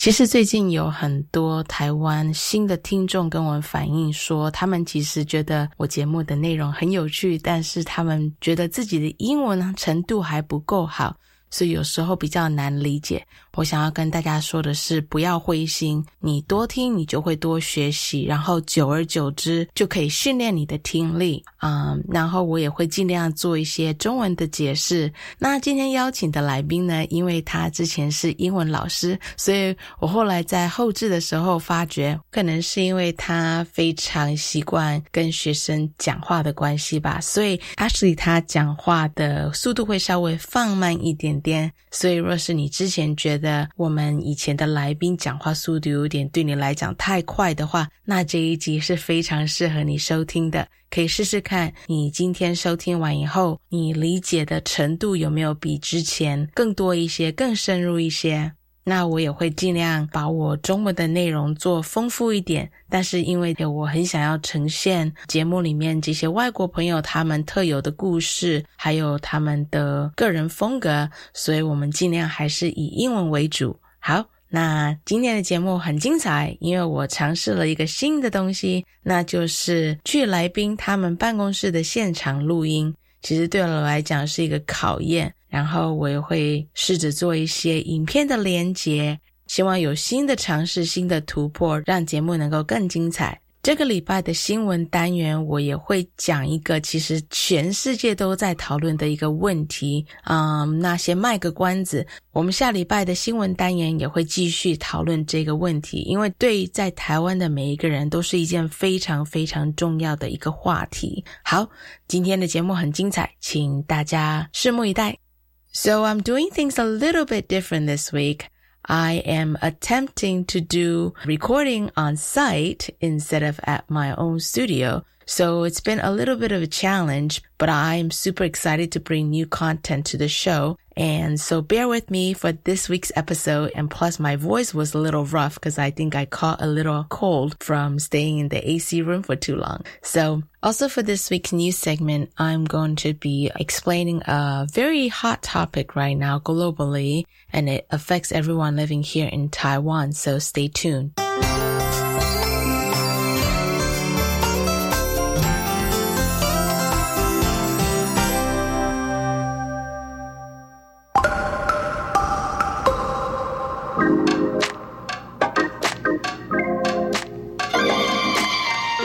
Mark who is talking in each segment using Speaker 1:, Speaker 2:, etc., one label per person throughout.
Speaker 1: 其实最近有很多台湾新的听众跟我反映说，他们其实觉得我节目的内容很有趣，但是他们觉得自己的英文程度还不够好。所以有时候比较难理解。我想要跟大家说的是，不要灰心，你多听，你就会多学习，然后久而久之就可以训练你的听力啊。然后我也会尽量做一些中文的解释。那今天邀请的来宾呢，因为他之前是英文老师，所以我后来在后置的时候发觉，可能是因为他非常习惯跟学生讲话的关系吧，所以 Ashley 他讲话的速度会稍微放慢一点。点，所以若是你之前觉得我们以前的来宾讲话速度有点对你来讲太快的话，那这一集是非常适合你收听的，可以试试看。你今天收听完以后，你理解的程度有没有比之前更多一些、更深入一些？那我也会尽量把我中文的内容做丰富一点，但是因为我很想要呈现节目里面这些外国朋友他们特有的故事，还有他们的个人风格，所以我们尽量还是以英文为主。好，那今天的节目很精彩，因为我尝试了一个新的东西，那就是去来宾他们办公室的现场录音。其实对我来讲是一个考验，然后我也会试着做一些影片的连接，希望有新的尝试、新的突破，让节目能够更精彩。这个礼拜的新闻单元，我也会讲一个其实全世界都在讨论的一个问题。嗯，那先卖个关子，我们下礼拜的新闻单元也会继续讨论这个问题，因为对在台湾的每一个人都是一件非常非常重要的一个话题。好，今天的节目很精彩，请大家拭目以待。So I'm doing things a little bit different this week. I am attempting to do recording on site instead of at my own studio. So it's been a little bit of a challenge, but I'm super excited to bring new content to the show. And so bear with me for this week's episode. And plus my voice was a little rough because I think I caught a little cold from staying in the AC room for too long. So also for this week's news segment, I'm going to be explaining a very hot topic right now globally, and it affects everyone living here in Taiwan. So stay tuned.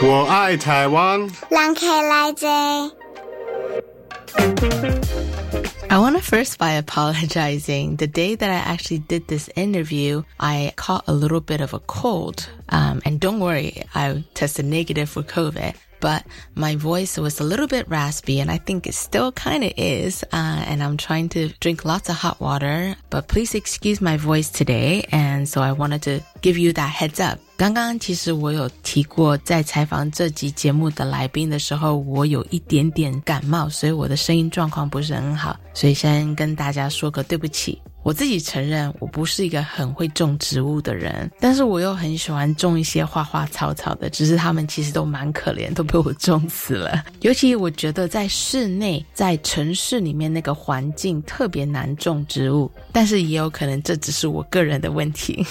Speaker 2: 我爱台湾。
Speaker 3: 人客来坐。
Speaker 1: I want to first by apologizing. The day that I actually did this interview, I caught a little bit of a cold. Um, and don't worry, I tested negative for COVID but my voice was a little bit raspy and I think it still kind of is. Uh, and I'm trying to drink lots of hot water, but please excuse my voice today. And so I wanted to give you that heads up. 刚刚其实我有提过，在采访这集节目的来宾的时候，我有一点点感冒，所以我的声音状况不是很好，所以先跟大家说个对不起。 我自己承认，我不是一个很会种植物的人，但是我又很喜欢种一些花花草草的。只是他们其实都蛮可怜，都被我种死了。尤其我觉得在室内，在城市里面那个环境特别难种植物，但是也有可能这只是我个人的问题。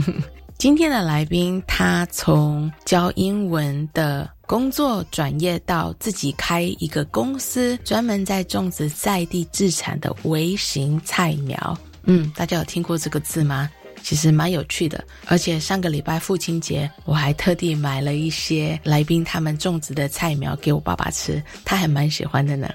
Speaker 1: 今天的来宾，他从教英文的工作转业到自己开一个公司，专门在种植在地自产的微型菜苗。嗯，大家有听过这个字吗？其实蛮有趣的。而且上个礼拜父亲节，我还特地买了一些来宾他们种植的菜苗给我爸爸吃，他还蛮喜欢的呢。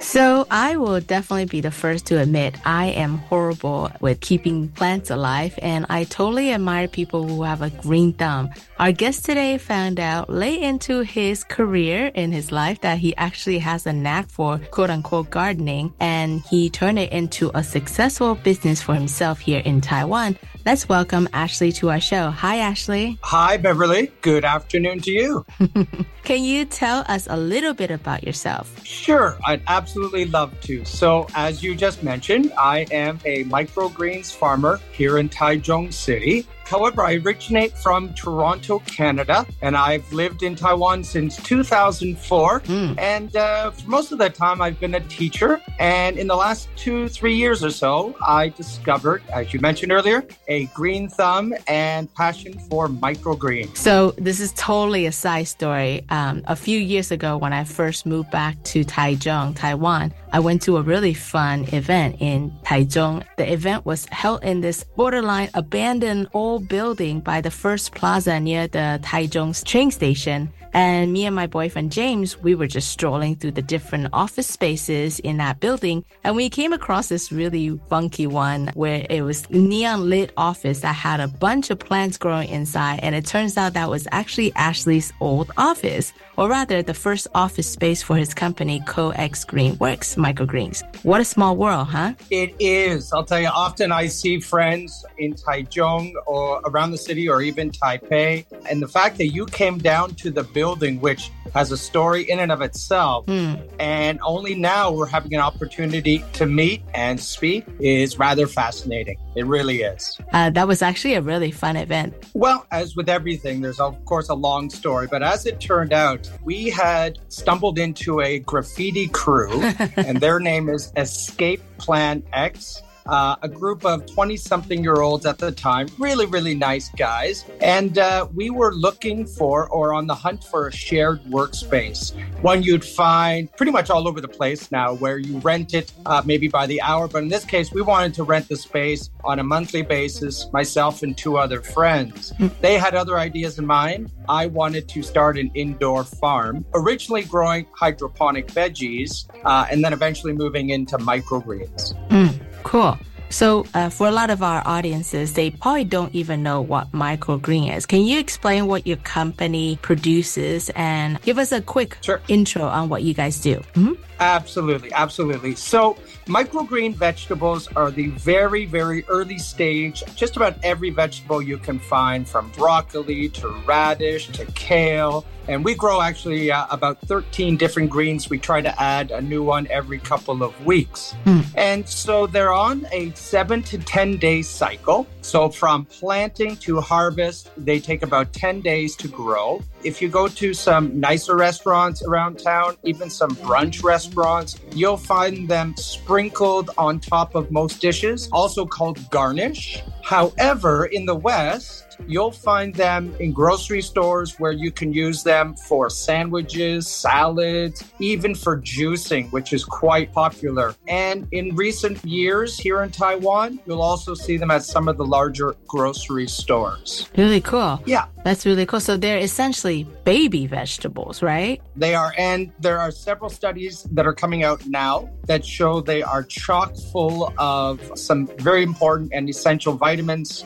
Speaker 1: So I will definitely be the first to admit I am horrible with keeping plants alive and I totally admire people who have a green thumb. Our guest today found out late into his career in his life that he actually has a knack for quote unquote gardening and he turned it into a successful business for himself here in Taiwan. Let's welcome Ashley to our show. Hi, Ashley.
Speaker 3: Hi, Beverly. Good afternoon to you.
Speaker 1: Can you tell us a little bit about yourself?
Speaker 3: Sure, I'd absolutely love to. So, as you just mentioned, I am a microgreens farmer here in Taichung City. However, I originate from Toronto, Canada, and I've lived in Taiwan since 2004. Mm. And uh, for most of that time, I've been a teacher. And in the last two, three years or so, I discovered, as you mentioned earlier, a green thumb and passion for microgreens.
Speaker 1: So, this is totally a side story. Um, a few years ago, when I first moved back to Taichung, Taiwan, I went to a really fun event in Taichung. The event was held in this borderline abandoned old building by the first plaza near the Taichung train station. And me and my boyfriend James, we were just strolling through the different office spaces in that building. And we came across this really funky one where it was neon lit office that had a bunch of plants growing inside. And it turns out that was actually Ashley's old office, or rather the first office space for his company, Co-X Green Works Microgreens. What a small world, huh?
Speaker 3: It is. I'll tell you, often I see friends in Taichung or around the city or even Taipei. And the fact that you came down to the building, which has a story in and of itself. Mm. And only now we're having an opportunity to meet and speak is rather fascinating. It really is.
Speaker 1: Uh, that was actually a really fun event.
Speaker 3: Well, as with everything, there's of course a long story, but as it turned out, we had stumbled into a graffiti crew, and their name is Escape Plan X uh, a group of 20 something year olds at the time, really, really nice guys. And uh, we were looking for or on the hunt for a shared workspace, one you'd find pretty much all over the place now, where you rent it uh, maybe by the hour. But in this case, we wanted to rent the space on a monthly basis, myself and two other friends. They had other ideas in mind. I wanted to start an indoor farm, originally growing hydroponic veggies, uh, and then eventually moving into microgreens.
Speaker 1: Mm. Cool. So, uh, for a lot of our audiences, they probably don't even know what microgreen is. Can you explain what your company produces and give us a quick sure. intro on what you guys do?
Speaker 3: Mm-hmm. Absolutely, absolutely. So, microgreen vegetables are the very, very early stage. Just about every vegetable you can find, from broccoli to radish to kale and we grow actually uh, about 13 different greens. We try to add a new one every couple of weeks. Mm. And so they're on a seven to 10 day cycle. So from planting to harvest, they take about 10 days to grow. If you go to some nicer restaurants around town, even some brunch restaurants, you'll find them sprinkled on top of most dishes, also called garnish. However, in the West, You'll find them in grocery stores where you can use them for sandwiches, salads, even for juicing, which is quite popular. And in recent years here in Taiwan, you'll also see them at some of the larger grocery stores.
Speaker 1: Really cool.
Speaker 3: Yeah.
Speaker 1: That's really cool. So they're essentially baby vegetables, right?
Speaker 3: They are. And there are several studies that are coming out now that show they are chock full of some very important and essential vitamins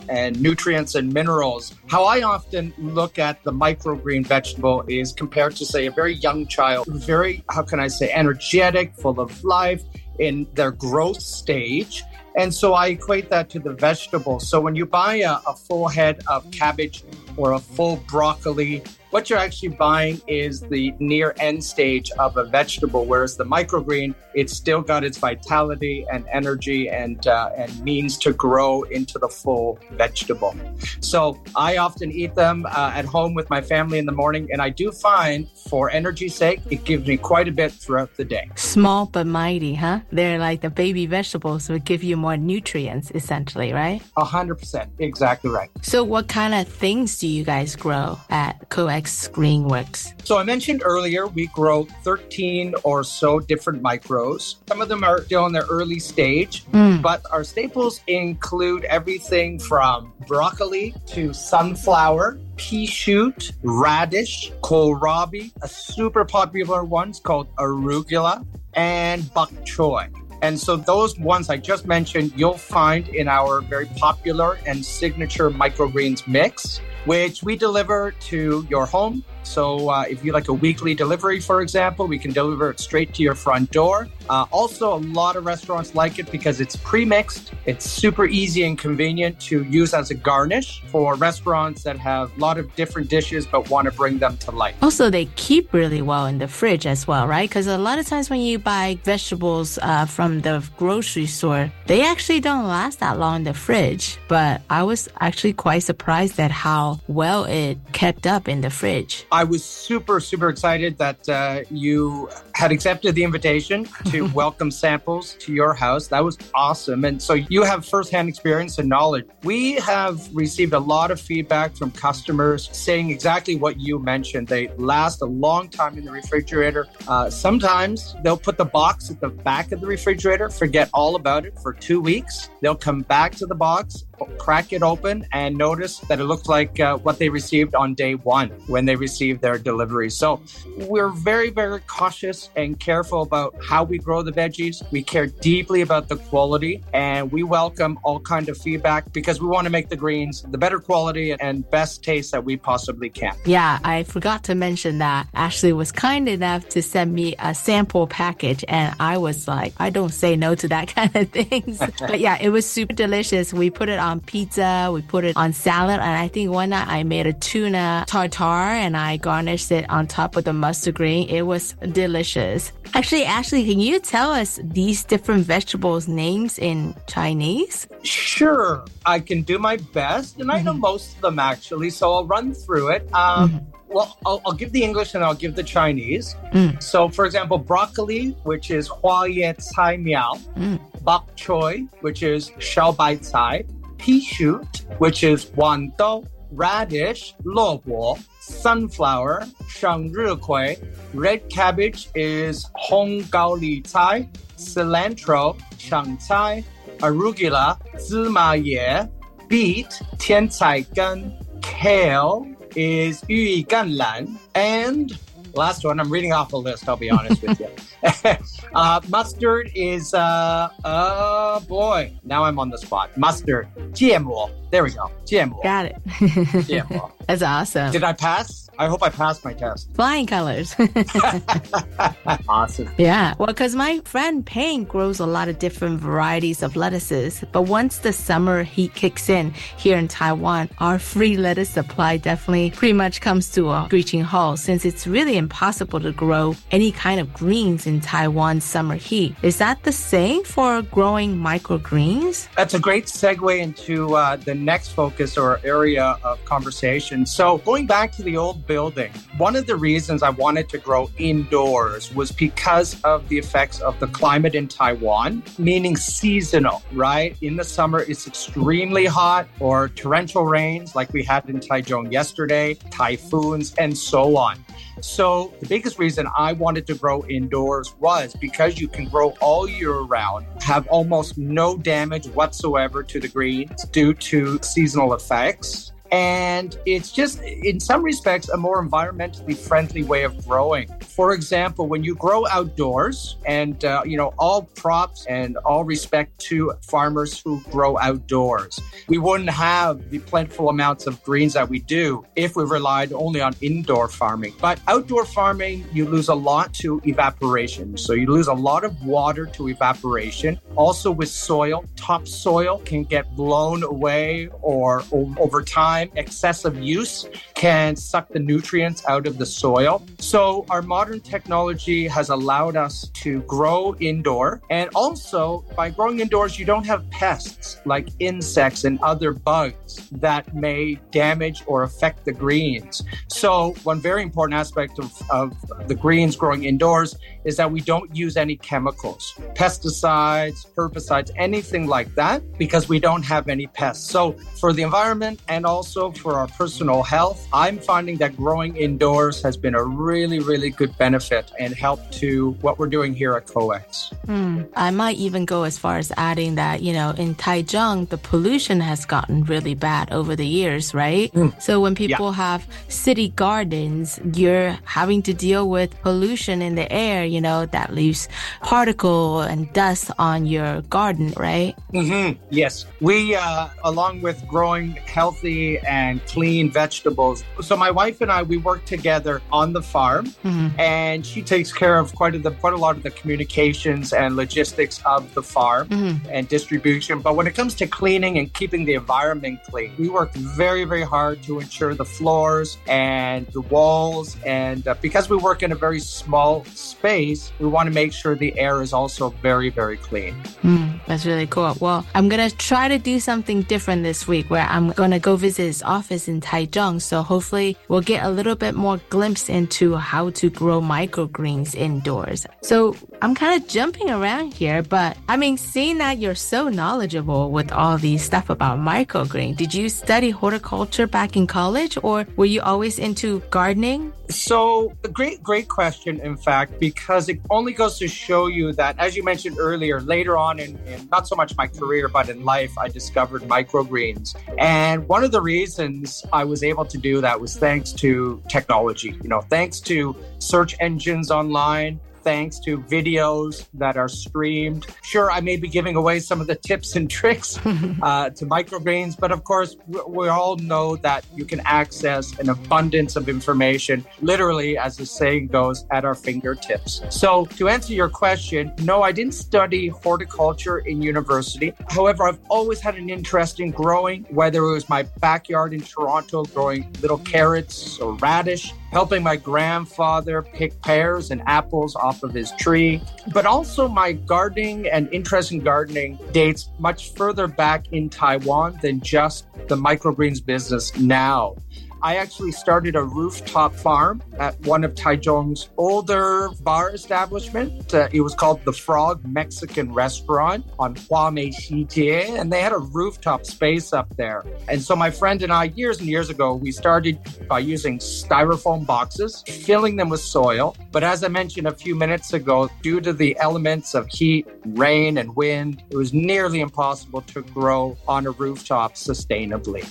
Speaker 3: and nutrients and minerals. How I often look at the microgreen vegetable is compared to, say, a very young child, very, how can I say, energetic, full of life in their growth stage. And so I equate that to the vegetable. So when you buy a, a full head of cabbage or a full broccoli what you're actually buying is the near end stage of a vegetable, whereas the microgreen, it's still got its vitality and energy and uh, and means to grow into the full vegetable. So I often eat them uh, at home with my family in the morning, and I do find, for energy's sake, it gives me quite a bit throughout the day.
Speaker 1: Small but mighty, huh? They're like the baby vegetables would give you more nutrients, essentially, right?
Speaker 3: A hundred percent, exactly right.
Speaker 1: So, what kind of things do you guys grow at Co-X? Wex Greenworks?
Speaker 3: So I mentioned earlier we grow 13 or so different micros. Some of them are still in their early stage,
Speaker 1: Mm.
Speaker 3: but our staples include everything from broccoli to sunflower, pea shoot, radish, kohlrabi, a super popular one's called arugula, and bok choy. And so those ones I just mentioned, you'll find in our very popular and signature microgreens mix, which we deliver to your home. So uh, if you like a weekly delivery, for example, we can deliver it straight to your front door. Uh, also, a lot of restaurants like it because it's pre-mixed. It's super easy and convenient to use as a garnish for restaurants that have a lot of different dishes but want to bring them to life.
Speaker 1: Also, they keep really well in the fridge as well, right? Because a lot of times when you buy vegetables uh, from the grocery store, they actually don't last that long in the fridge. But I was actually quite surprised at how well it kept up in the fridge.
Speaker 3: I was super, super excited that uh, you had accepted the invitation to welcome samples to your house. That was awesome. And so you have firsthand experience and knowledge. We have received a lot of feedback from customers saying exactly what you mentioned. They last a long time in the refrigerator. Uh, sometimes they'll put the box at the back of the refrigerator, forget all about it for two weeks. They'll come back to the box, crack it open, and notice that it looks like uh, what they received on day one when they received their delivery. So we're very, very cautious and careful about how we grow the veggies. We care deeply about the quality, and we welcome all kind of feedback because we want to make the greens the better quality and best taste that we possibly can.
Speaker 1: Yeah, I forgot to mention that Ashley was kind enough to send me a sample package, and I was like, I don't say no to that kind of things. but yeah, it was super delicious. We put it on pizza, we put it on salad, and I think one night I made a tuna tartare and I garnished it on top with the mustard green. It was delicious. Actually, Ashley, can you tell us these different vegetables names in Chinese?
Speaker 3: Sure, I can do my best, and I know most of them actually, so I'll run through it. Um, Well, I'll, I'll give the English and I'll give the Chinese.
Speaker 1: Mm.
Speaker 3: So, for example, broccoli, which is hua ye cai miao,
Speaker 1: Mm.
Speaker 3: bok choy, which is xiao bai cai, pea shoot, which is wan dou, radish, lo bo, sunflower, shang kui, red cabbage is hong gao li cai, cilantro, shang cai, arugula, zima ye, beet, tian cai gan, kale is yu gan lan, and last one. I'm reading off a list. I'll be honest with you. uh, mustard is uh, oh boy. Now I'm on the spot. Mustard, GMO. There we go. GMO.
Speaker 1: Got it.
Speaker 3: GMO.
Speaker 1: That's awesome.
Speaker 3: Did I pass? I hope I passed my test.
Speaker 1: Flying colors.
Speaker 3: awesome.
Speaker 1: Yeah, well, because my friend Payne grows a lot of different varieties of lettuces, but once the summer heat kicks in here in Taiwan, our free lettuce supply definitely pretty much comes to a screeching halt since it's really impossible to grow any kind of greens in Taiwan's summer heat. Is that the same for growing microgreens?
Speaker 3: That's a great segue into uh, the next focus or area of conversation. So, going back to the old building, one of the reasons I wanted to grow indoors was because of the effects of the climate in Taiwan, meaning seasonal, right? In the summer, it's extremely hot or torrential rains like we had in Taichung yesterday, typhoons, and so on. So, the biggest reason I wanted to grow indoors was because you can grow all year round, have almost no damage whatsoever to the greens due to seasonal effects. And it's just, in some respects, a more environmentally friendly way of growing. For example, when you grow outdoors, and uh, you know, all props and all respect to farmers who grow outdoors, we wouldn't have the plentiful amounts of greens that we do if we relied only on indoor farming. But outdoor farming, you lose a lot to evaporation. So you lose a lot of water to evaporation. Also, with soil, topsoil can get blown away, or o- over time, excessive use can suck the nutrients out of the soil. So, our modern technology has allowed us to grow indoor. And also, by growing indoors, you don't have pests like insects and other bugs that may damage or affect the greens. So, one very important aspect of, of the greens growing indoors is that we don't use any chemicals, pesticides, herbicides, anything like that, because we don't have any pests. So, for the environment and also for our personal health, I'm finding that growing indoors has been a really, really good benefit and help to what we're doing here at Co-X.
Speaker 1: Mm, I might even go as far as adding that, you know, in Taichung, the pollution has gotten really bad over the years, right? Mm. So when people yeah. have city gardens, you're having to deal with pollution in the air, you know, that leaves particle and dust on your garden, right?
Speaker 3: Mm-hmm. Yes. We, uh, along with growing healthy and clean vegetables. So my wife and I, we work together on the farm mm-hmm. and she takes care of quite a, the, quite a lot of the communications and logistics of the farm mm-hmm. and distribution. But when it comes to cleaning and keeping the environment clean, we work very, very hard to ensure the floors and the walls. And uh, because we work in a very small space, we want to make sure the air is also very, very clean.
Speaker 1: Mm, that's really cool. Well, I'm going to try to do something different this week where I'm going to go visit his office in Taichung. So hopefully we'll get a little bit more glimpse into how to grow microgreens indoors. So I'm kind of jumping around here, but I mean, seeing that you're so knowledgeable with all these stuff about microgreen, did you study horticulture back in college or were you always into gardening?
Speaker 3: So, a great, great question, in fact, because it only goes to show you that, as you mentioned earlier, later on in, in not so much my career, but in life, I discovered microgreens. And one of the reasons I was able to do that was thanks to technology, you know, thanks to search engines online thanks to videos that are streamed. Sure, I may be giving away some of the tips and tricks uh, to microgreens, but of course, we, we all know that you can access an abundance of information, literally, as the saying goes, at our fingertips. So, to answer your question, no, I didn't study horticulture in university. However, I've always had an interest in growing, whether it was my backyard in Toronto, growing little carrots or radish helping my grandfather pick pears and apples off of his tree. But also, my gardening and interest in gardening dates much further back in Taiwan than just the microgreens business now. I actually started a rooftop farm at one of Taichung's older bar establishment. Uh, it was called the Frog Mexican Restaurant on Huamei Xijie, and they had a rooftop space up there. And so my friend and I, years and years ago, we started by using styrofoam boxes, filling them with soil. But as I mentioned a few minutes ago, due to the elements of heat, rain, and wind, it was nearly impossible to grow on a rooftop sustainably.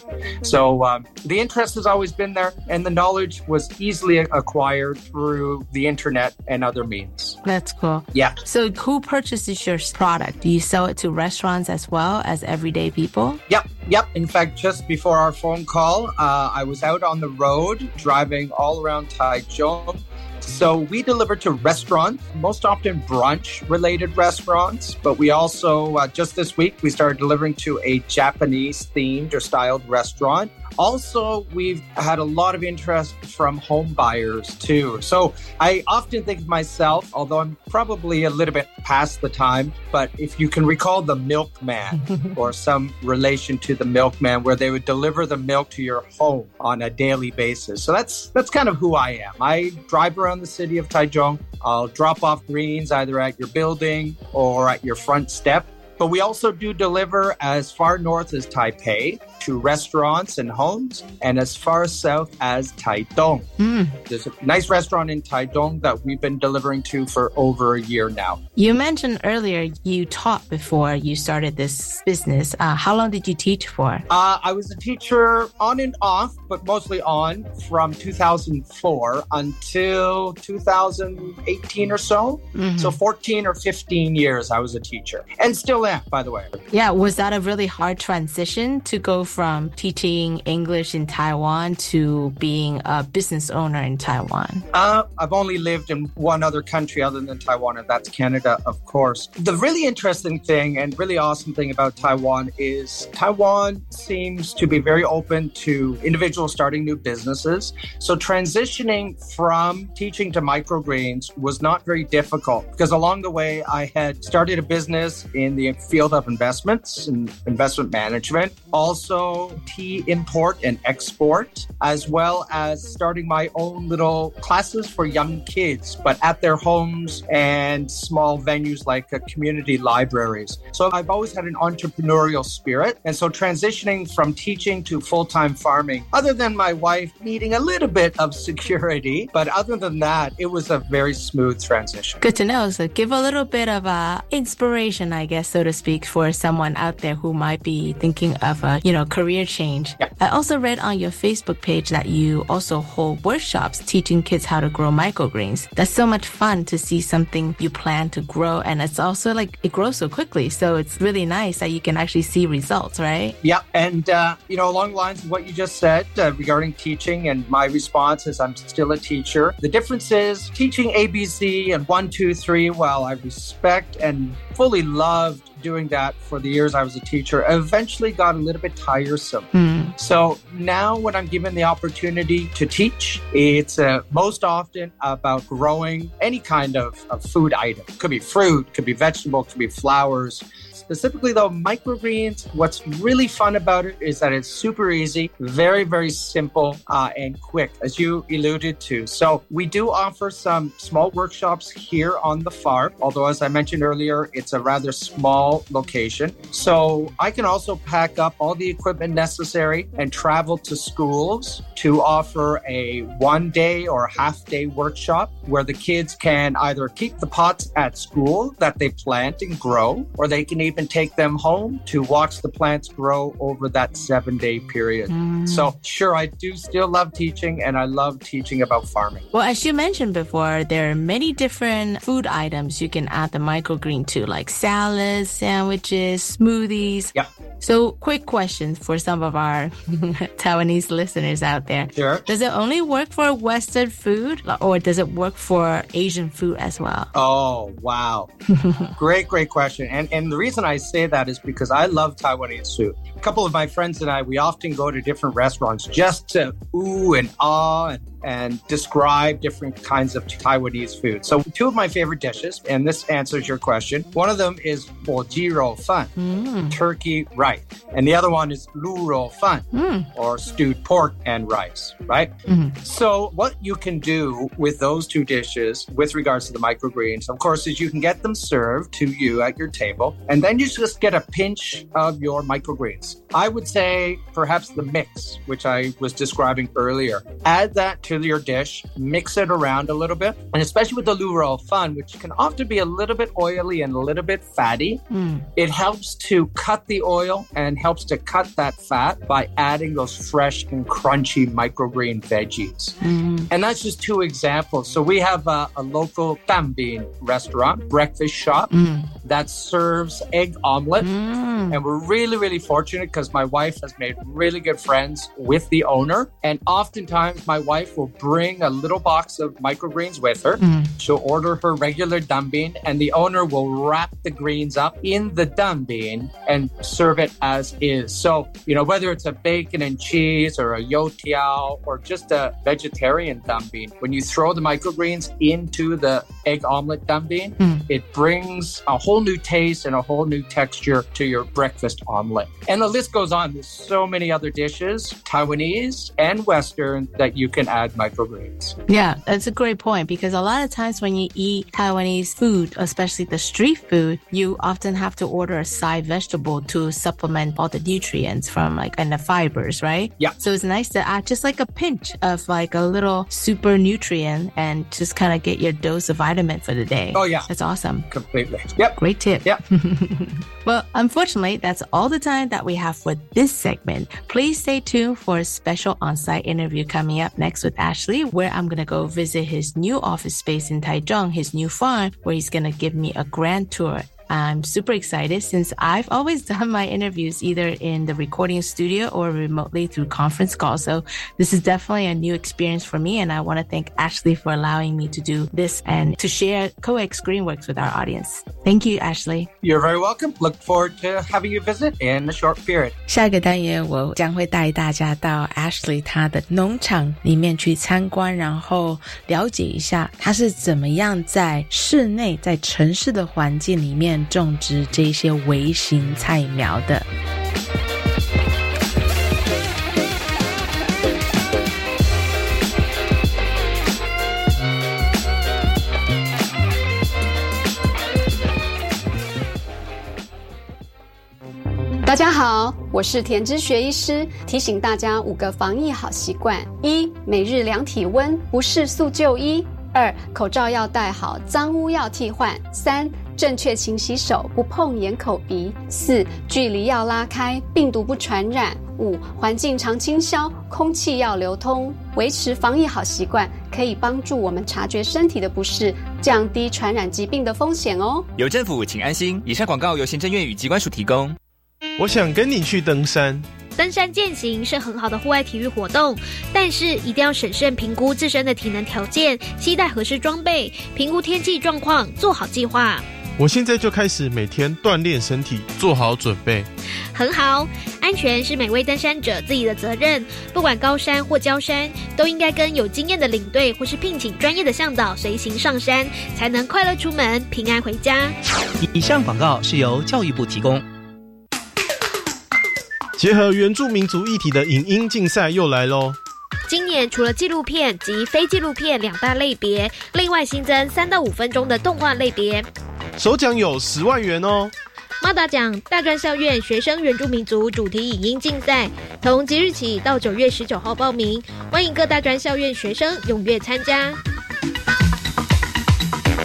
Speaker 3: So um, the interest is always always been there, and the knowledge was easily acquired through the internet and other means.
Speaker 1: That's cool.
Speaker 3: Yeah.
Speaker 1: So, who purchases your product? Do you sell it to restaurants as well as everyday people?
Speaker 3: Yep. Yep. In fact, just before our phone call, uh, I was out on the road driving all around Taichung so we deliver to restaurants, most often brunch related restaurants, but we also, uh, just this week, we started delivering to a Japanese themed or styled restaurant. Also, we've had a lot of interest from home buyers too. So I often think of myself, although I'm probably a little bit past the time, but if you can recall the milkman or some relation to the milkman where they would deliver the milk to your home on a daily basis. So that's that's kind of who I am. I drive around the city of Taichung. I'll drop off greens either at your building or at your front step. But we also do deliver as far north as Taipei to restaurants and homes, and as far south as Taidong. Mm. There's a nice restaurant in Taidong that we've been delivering to for over a year now.
Speaker 1: You mentioned earlier you taught before you started this business. Uh, how long did you teach for?
Speaker 3: Uh, I was a teacher on and off, but mostly on from 2004 until 2018 or so. Mm-hmm. So 14 or 15 years I was a teacher and still am, by the way.
Speaker 1: Yeah. Was that a really hard transition to go from teaching English in Taiwan to being a business owner in Taiwan?
Speaker 3: Uh, I've only lived in one other country other than Taiwan, and that's Canada, of course. The really interesting thing and really awesome thing about Taiwan is Taiwan seems to be very open to individuals starting new businesses. So transitioning from teaching to microgreens was not very difficult because along the way I had started a business in the field of investments and investment management, also tea import and export, as well as starting my own little classes for young kids, but at their homes and small venues like uh, community libraries. So I've always had an entrepreneurial spirit. And so transitioning from teaching to full time farming, other than my wife needing a little bit of security, but other than that, it was a very smooth transition.
Speaker 1: Good to know. So give a little bit of uh, inspiration, I guess, so to speak, for someone out there who might be thinking of a, you know, career change.
Speaker 3: Yeah.
Speaker 1: I also read on your Facebook page that you also hold workshops teaching kids how to grow microgreens. That's so much fun to see something you plan to grow. And it's also like it grows so quickly. So it's really nice that you can actually see results, right?
Speaker 3: Yeah. And, uh, you know, along the lines of what you just said uh, regarding teaching, and my response is I'm still a teacher. The difference is teaching ABC and one, two, three, while I respect and fully loved doing that for the years I was a teacher, eventually got a little bit tiresome.
Speaker 1: Mm.
Speaker 3: So now, when I'm given the opportunity to teach, it's uh, most often about growing any kind of, of food item. Could be fruit, could be vegetable, could be flowers. Specifically, though, microgreens, what's really fun about it is that it's super easy, very, very simple, uh, and quick, as you alluded to. So, we do offer some small workshops here on the farm, although, as I mentioned earlier, it's a rather small location. So, I can also pack up all the equipment necessary and travel to schools to offer a one day or half day workshop where the kids can either keep the pots at school that they plant and grow, or they can even take them home to watch the plants grow over that seven day period.
Speaker 1: Mm.
Speaker 3: So, sure, I do still love teaching and I love teaching about farming.
Speaker 1: Well, as you mentioned before, there are many different food items you can add the microgreen to, like salads, sandwiches, smoothies.
Speaker 3: Yeah.
Speaker 1: So, quick question for some of our Taiwanese listeners out there.
Speaker 3: Sure.
Speaker 1: Does it only work for Western food or does it work for Asian food as well?
Speaker 3: Oh, wow. great, great question. And and the reason I say that is because I love Taiwanese food. A couple of my friends and I, we often go to different restaurants just to ooh and ah and, and describe different kinds of Taiwanese food. So two of my favorite dishes, and this answers your question. One of them is bo jiro fan,
Speaker 1: Mm.
Speaker 3: turkey rice. And the other one is lu ro fan,
Speaker 1: Mm.
Speaker 3: or stewed pork and rice, right?
Speaker 1: Mhm.
Speaker 3: So, what you can do with those two dishes with regards to the microgreens, of course, is you can get them served to you at your table, and then you just get a pinch of your microgreens. I would say perhaps the mix, which I was describing earlier. Add that to your dish, mix it around a little bit, and especially with the luro fun, which can often be a little bit oily and a little bit fatty,
Speaker 1: Mm.
Speaker 3: it helps to cut the oil and helps to cut that fat by adding those fresh and crunchy microgreen veggies.
Speaker 1: Mm.
Speaker 3: And that's just two examples. So we have a, a local Tambin restaurant, breakfast shop
Speaker 1: Mm.
Speaker 3: that serves egg omelet.
Speaker 1: Mm.
Speaker 3: And we're really, really fortunate because my wife has made really good friends with the owner. And oftentimes my wife will bring a little box of microgreens with her.
Speaker 1: Mm.
Speaker 3: She'll order her regular dumbin and the owner will wrap the greens up in the dumbin and serve it as is. So, you know, whether it's a bacon and cheese or a youtiao or just a vegetarian dumbin, when you throw the microgreens into the egg omelet dumbin,
Speaker 1: Mm.
Speaker 3: it brings a whole new taste and a whole new texture to your breakfast omelet. And the list goes on. There's so many other dishes, Taiwanese and Western, that you can add microgreens.
Speaker 1: Yeah, that's a great point because a lot of times when you eat Taiwanese food, especially the street food, you often have to order a side vegetable to supplement all the nutrients from like and the fibers, right?
Speaker 3: Yeah.
Speaker 1: So it's nice to add just like a pinch of like a little super nutrient and just kind of get your dose of vitamin for the day.
Speaker 3: Oh, yeah.
Speaker 1: That's awesome.
Speaker 3: Completely. Yep.
Speaker 1: Great tip.
Speaker 3: Yep.
Speaker 1: well, unfortunately, that's all the time that we have for this segment. Please stay tuned for a special on-site interview coming up next with Ashley, where I'm going to go visit his new office space in Taichung, his new farm, where he's going to give me a grand tour. I'm super excited since I've always done my interviews either in the recording studio or remotely through conference call. So this is definitely a new experience for me. And I want to thank Ashley for allowing me to do this and to share Co-X Greenworks with our audience. Thank you, Ashley.
Speaker 3: You're very welcome. Look forward to having you visit in a short period.
Speaker 1: 下个单元我将会带大家到 Ashley 面种植这些微型菜苗的。
Speaker 4: 大家好，我是田之学医师，提醒大家五个防疫好习惯：一、每日量体温，不适速就医；二、口罩要戴好，脏污要替换；三、正确勤洗手，不碰眼、口、鼻；四、距离要拉开，病毒不传染；五、环境常清消，空气要流通。维持防疫好习惯，可以帮助我们察觉身体的不适，降低传染疾病的风险哦。
Speaker 5: 有政府，请安心。以上广告由行政院与机关署提供。
Speaker 6: 我想跟你去登山。
Speaker 7: 登山健行是很好的户外体育活动，但是一定要审慎评估自身的体能条件，携带合适装备，评估天气状况，做好计划。
Speaker 6: 我现在就开始每天锻炼身体，做好准备。
Speaker 7: 很好，安全是每位登山者自己的责任。不管高山或郊山，都应该跟有经验的领队或是聘请专业的向导随行上山，才能快乐出门，平安回家。
Speaker 8: 以上广告是由教育部提供。
Speaker 6: 结合原住民族议题的影音竞赛又来喽！
Speaker 7: 今年除了纪录片及非纪录片两大类别，另外新增三到五分钟的动画类别。
Speaker 6: 首奖有十万元哦！
Speaker 7: 马达奖大专校院学生原住民族主题影音竞赛，从即日起到九月十九号报名，欢迎各大专校院学生踊跃参加。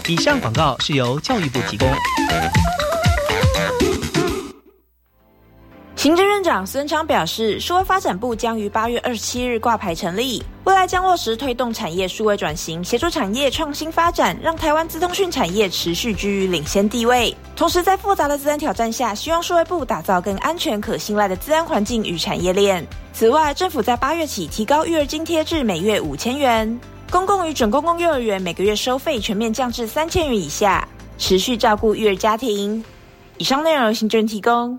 Speaker 8: 以上广告是由教育部提供。
Speaker 9: 行政院长孙昌表示，数位发展部将于八月二十七日挂牌成立，未来将落实推动产业数位转型，协助产业创新发展，让台湾资通讯产业持续居于领先地位。同时，在复杂的资安挑战下，希望数位部打造更安全、可信赖的资安环境与产业链。此外，政府在八月起提高育儿津贴至每月五千元，公共与准公共幼儿园每个月收费全面降至三千元以下，持续照顾育儿家庭。以上内容由行政提供。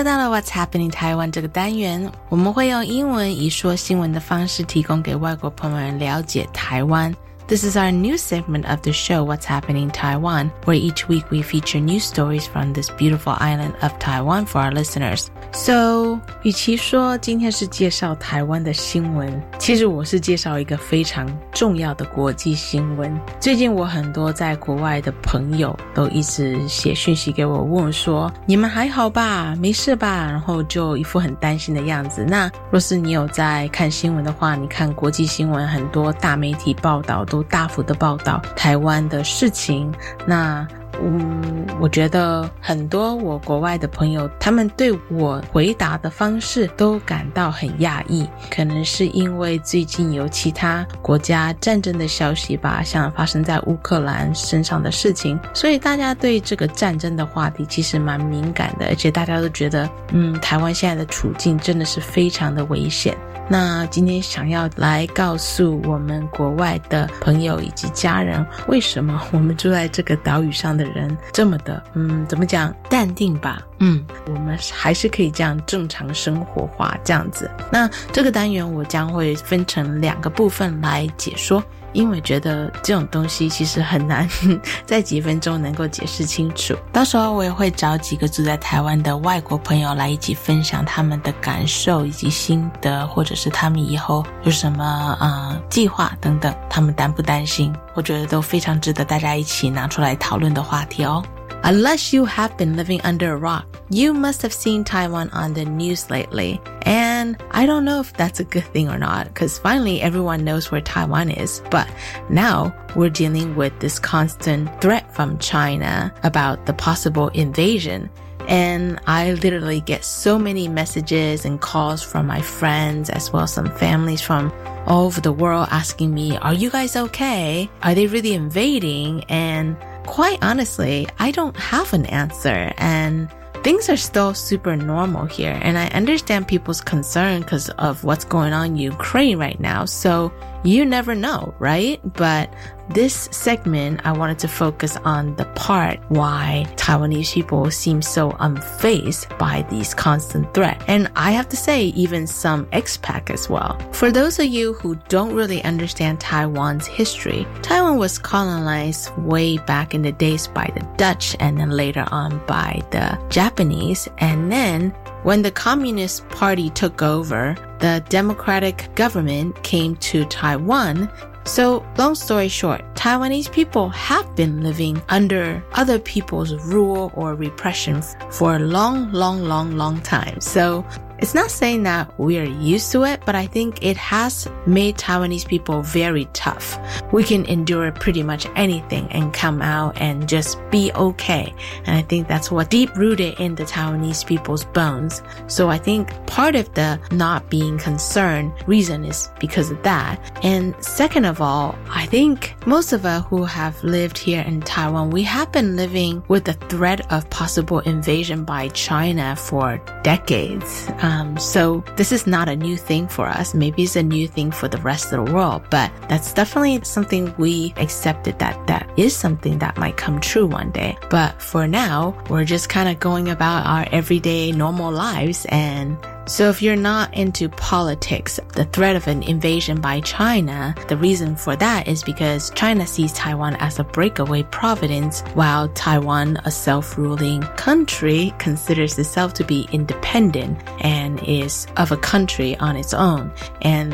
Speaker 1: 又到了 What's Happening Taiwan 这个单元，我们会用英文以说新闻的方式，提供给外国朋友们了解台湾。This is our new segment of the show, What's Happening in Taiwan, where each week we feature news stories from this beautiful island of Taiwan for our listeners. So，与其说今天是介绍台湾的新闻，其实我是介绍一个非常重要的国际新闻。最近我很多在国外的朋友都一直写讯息给我，问我说：“你们还好吧？没事吧？”然后就一副很担心的样子。那若是你有在看新闻的话，你看国际新闻，很多大媒体报道都 大幅的报道台湾的事情。那嗯，我觉得很多我国外的朋友，他们对我回答的方式都感到很讶异，可能是因为最近有其他国家战争的消息吧，像发生在乌克兰身上的事情，所以大家对这个战争的话题其实蛮敏感的，而且大家都觉得，嗯，台湾现在的处境真的是非常的危险。那今天想要来告诉我们国外的朋友以及家人，为什么我们住在这个岛屿上的人这么的，嗯，怎么讲，淡定吧？嗯，我们还是可以这样正常生活化这样子。那这个单元我将会分成两个部分来解说。因为觉得这种东西其实很难 在几分钟能够解释清楚。到时候我也会找几个住在台湾的外国朋友来一起分享他们的感受以及心得，或者是他们以后有什么啊计划等等，他们担不担心？我觉得都非常值得大家一起拿出来讨论的话题哦。Unless you have been living under a rock, you must have seen Taiwan on the news lately. And I don't know if that's a good thing or not, because finally everyone knows where Taiwan is. But now we're dealing with this constant threat from China about the possible invasion. And I literally get so many messages and calls from my friends as well as some families from all over the world asking me, are you guys okay? Are they really invading? And quite honestly, I don't have an answer. And things are still super normal here. And I understand people's concern because of what's going on in Ukraine right now. So you never know, right? But this segment, I wanted to focus on the part why Taiwanese people seem so unfazed by these constant threats. And I have to say, even some expat as well. For those of you who don't really understand Taiwan's history, Taiwan was colonized way back in the days by the Dutch and then later on by the Japanese. And then when the Communist Party took over, the democratic government came to Taiwan so, long story short, Taiwanese people have been living under other people's rule or repression for a long, long, long, long time. So, it's not saying that we are used to it, but I think it has made Taiwanese people very tough. We can endure pretty much anything and come out and just be okay. And I think that's what deep rooted in the Taiwanese people's bones. So I think part of the not being concerned reason is because of that. And second of all, I think most of us who have lived here in Taiwan, we have been living with the threat of possible invasion by China for decades. Um, Um, so this is not a new thing for us. Maybe it's a new thing for the rest of the world, but that's definitely something we accepted that that is something that might come true one day. But for now, we're just kind of going about our everyday normal lives and so if you're not into politics, the threat of an invasion by China, the reason for that is because China sees Taiwan as a breakaway province, while Taiwan, a self-ruling country, considers itself to be independent and is of a country on its own. And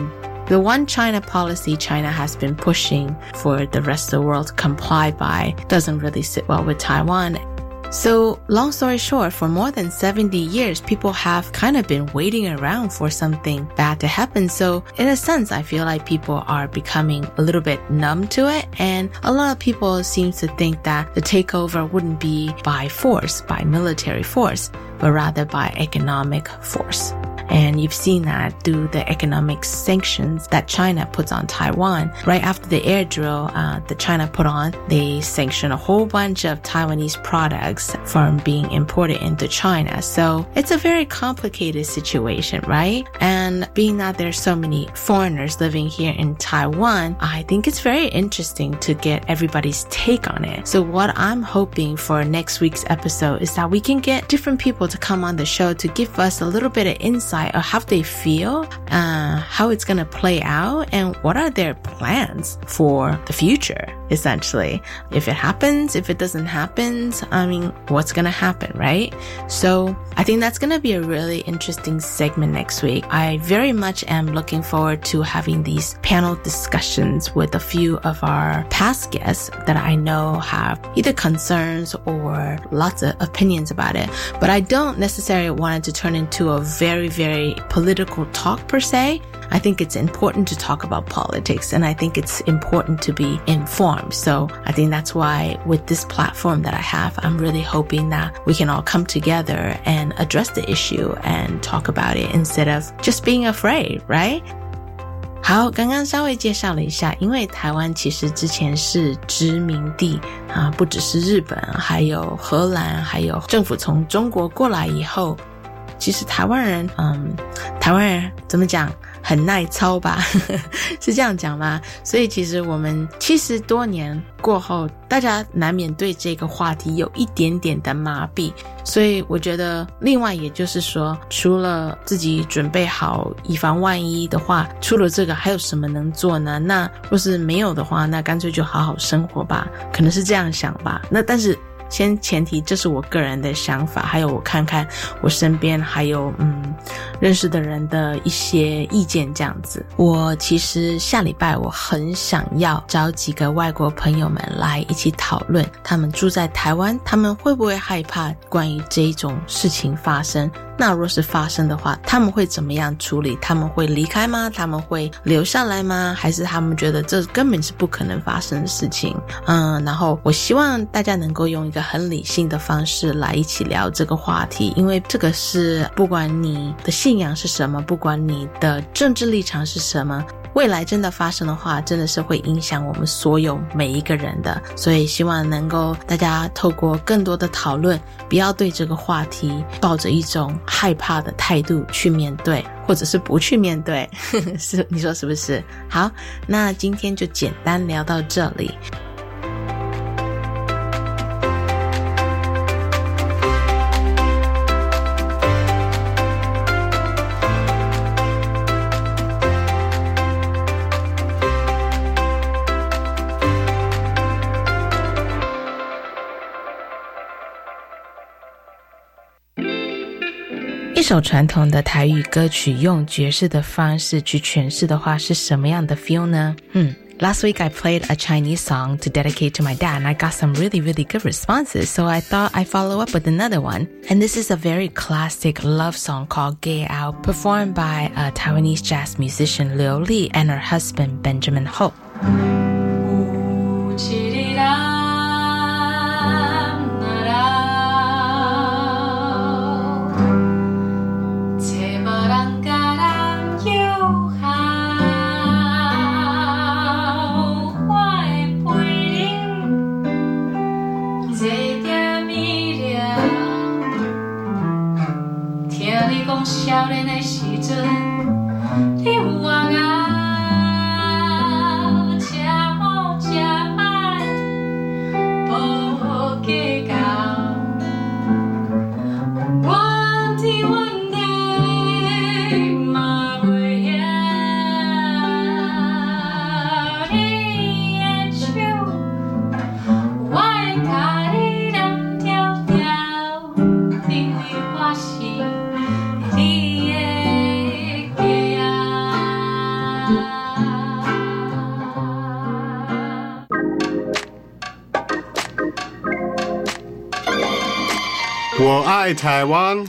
Speaker 1: the one China policy China has been pushing for the rest of the world to comply by doesn't really sit well with Taiwan. So, long story short, for more than 70 years, people have kind of been waiting around for something bad to happen. So, in a sense, I feel like people are becoming a little bit numb to it. And a lot of people seem to think that the takeover wouldn't be by force, by military force, but rather by economic force. And you've seen that through the economic sanctions that China puts on Taiwan. Right after the air drill uh, that China put on, they sanctioned a whole bunch of Taiwanese products from being imported into China. So it's a very complicated situation, right? And being that there's so many foreigners living here in Taiwan, I think it's very interesting to get everybody's take on it. So what I'm hoping for next week's episode is that we can get different people to come on the show to give us a little bit of insight of how they feel, uh, how it's going to play out, and what are their plans for the future, essentially. If it happens, if it doesn't happen, I mean, what's going to happen, right? So I think that's going to be a really interesting segment next week. I very much am looking forward to having these panel discussions with a few of our past guests that I know have either concerns or lots of opinions about it. But I don't necessarily want it to turn into a very, very very political talk per se. I think it's important to talk about politics and I think it's important to be informed. So I think that's why with this platform that I have, I'm really hoping that we can all come together and address the issue and talk about it instead of just being afraid, right? 好，刚刚稍微介绍了一下，因为台湾其实之前是殖民地啊，不只是日本，还有荷兰，还有政府从中国过来以后，其实台湾人，嗯，台湾人怎么讲， 很耐操吧？是这样讲吗？所以其实我们七十多年过后，大家难免对这个话题有一点点的麻痹。所以我觉得，另外也就是说，除了自己准备好以防万一的话，除了这个还有什么能做呢？那若是没有的话，那干脆就好好生活吧。可能是这样想吧。那但是。先前提，这是我个人的想法，还有我看看我身边还有嗯认识的人的一些意见，这样子。我其实下礼拜我很想要找几个外国朋友们来一起讨论，他们住在台湾，他们会不会害怕关于这一种事情发生？那若是发生的话，他们会怎么样处理？他们会离开吗？他们会留下来吗？还是他们觉得这根本是不可能发生的事情？嗯，然后我希望大家能够用一个很理性的方式来一起聊这个话题，因为这个是不管你的信仰是什么，不管你的政治立场是什么。未来真的发生的话，真的是会影响我们所有每一个人的。所以希望能够大家透过更多的讨论，不要对这个话题抱着一种害怕的态度去面对，或者是不去面对。是你说是不是？好，那今天就简单聊到这里。首传统的台语歌曲用爵士的方式去诠释的话，是什么样的 feel 呢？嗯。Last week, I played a Chinese song to dedicate to my dad, and I got some really, really good responses. So I thought I'd follow up with another one. And this is a very classic love song called Gay Out, performed by a Taiwanese jazz musician Liu Li and her husband Benjamin
Speaker 10: Holt. Taiwan.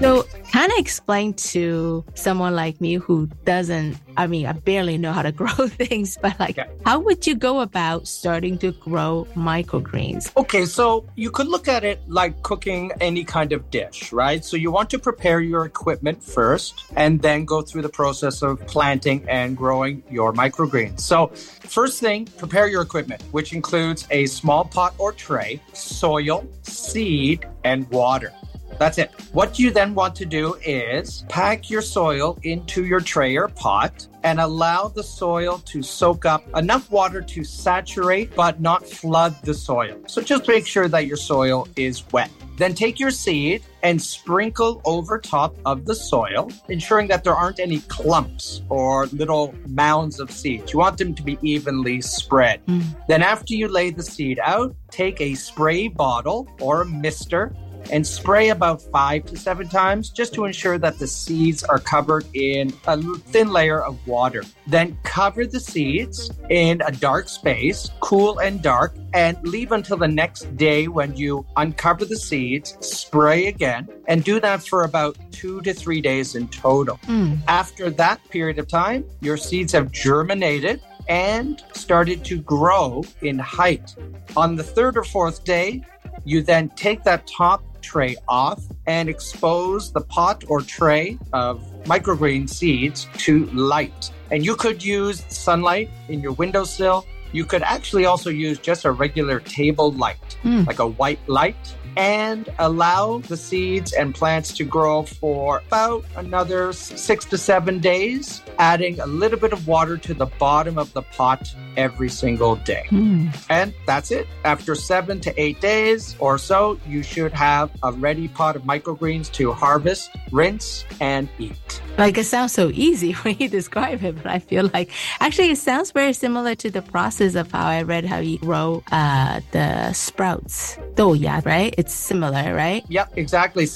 Speaker 1: So, can I explain to someone like me who doesn't I mean, I barely know how to grow things, but like, okay. how would you go about starting to grow microgreens?
Speaker 3: Okay, so you could look at it like cooking any kind of dish, right? So you want to prepare your equipment first and then go through the process of planting and growing your microgreens. So, first thing, prepare your equipment, which includes a small pot or tray, soil, seed, and water. That's it. What you then want to do is pack your soil into your tray or pot and allow the soil to soak up enough water to saturate but not flood the soil. So just make sure that your soil is wet. Then take your seed and sprinkle over top of the soil, ensuring that there aren't any clumps or little mounds of seeds. You want them to be evenly spread. Mm. Then, after you lay the seed out, take a spray bottle or a mister and spray about five to seven times just to ensure that the seeds are covered in a thin layer of water. Then cover the seeds in a dark space, cool and dark, and leave until the next day when you uncover the seeds, spray again, and do that for about two to three days in total. Mm. After that period of time, your seeds have germinated and started to grow in height. On the third or fourth day, you then take that top tray off and expose the pot or tray of microgreen seeds to light. And you could use sunlight in your windowsill. You could actually also use just a regular table light, mm. like a white light and allow the seeds and plants to grow for about another six to seven days, adding a little bit of water to the bottom of the pot every single day. Mm. And that's it. After seven to eight days or so, you should have a ready pot of microgreens to harvest, rinse, and eat.
Speaker 1: Like it sounds so easy when you describe it, but I feel like actually it sounds very similar to the process of how I read how you grow uh, the sprouts, 豆芽, right? It's similar, right?
Speaker 3: Yep, exactly.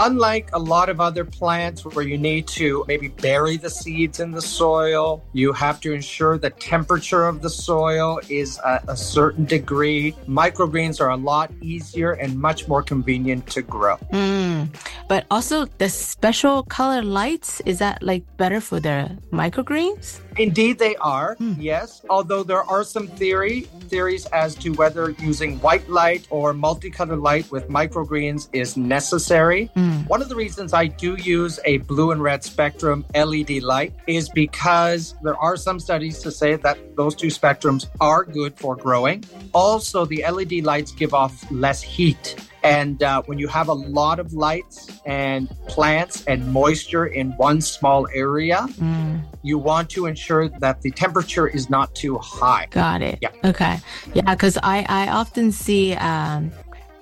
Speaker 3: Unlike a lot of other plants where you need to maybe bury the seeds in the soil, you have to ensure the temperature of the soil is a, a certain degree. Microgreens are a lot easier and much more convenient to grow.
Speaker 1: Mm. But also the special color lights, is that like better for the microgreens?
Speaker 3: Indeed, they are. Hmm. Yes, although there are some theory theories as to whether using white light or multicolored light with microgreens is necessary. Hmm. One of the reasons I do use a blue and red spectrum LED light is because there are some studies to say that those two spectrums are good for growing. Also, the LED lights give off less heat. And uh, when you have a lot of lights and plants and moisture in one small area, hmm. you want to ensure that the temperature is not too high.
Speaker 1: Got it.
Speaker 3: Yeah.
Speaker 1: Okay. Yeah, because I, I often see, um,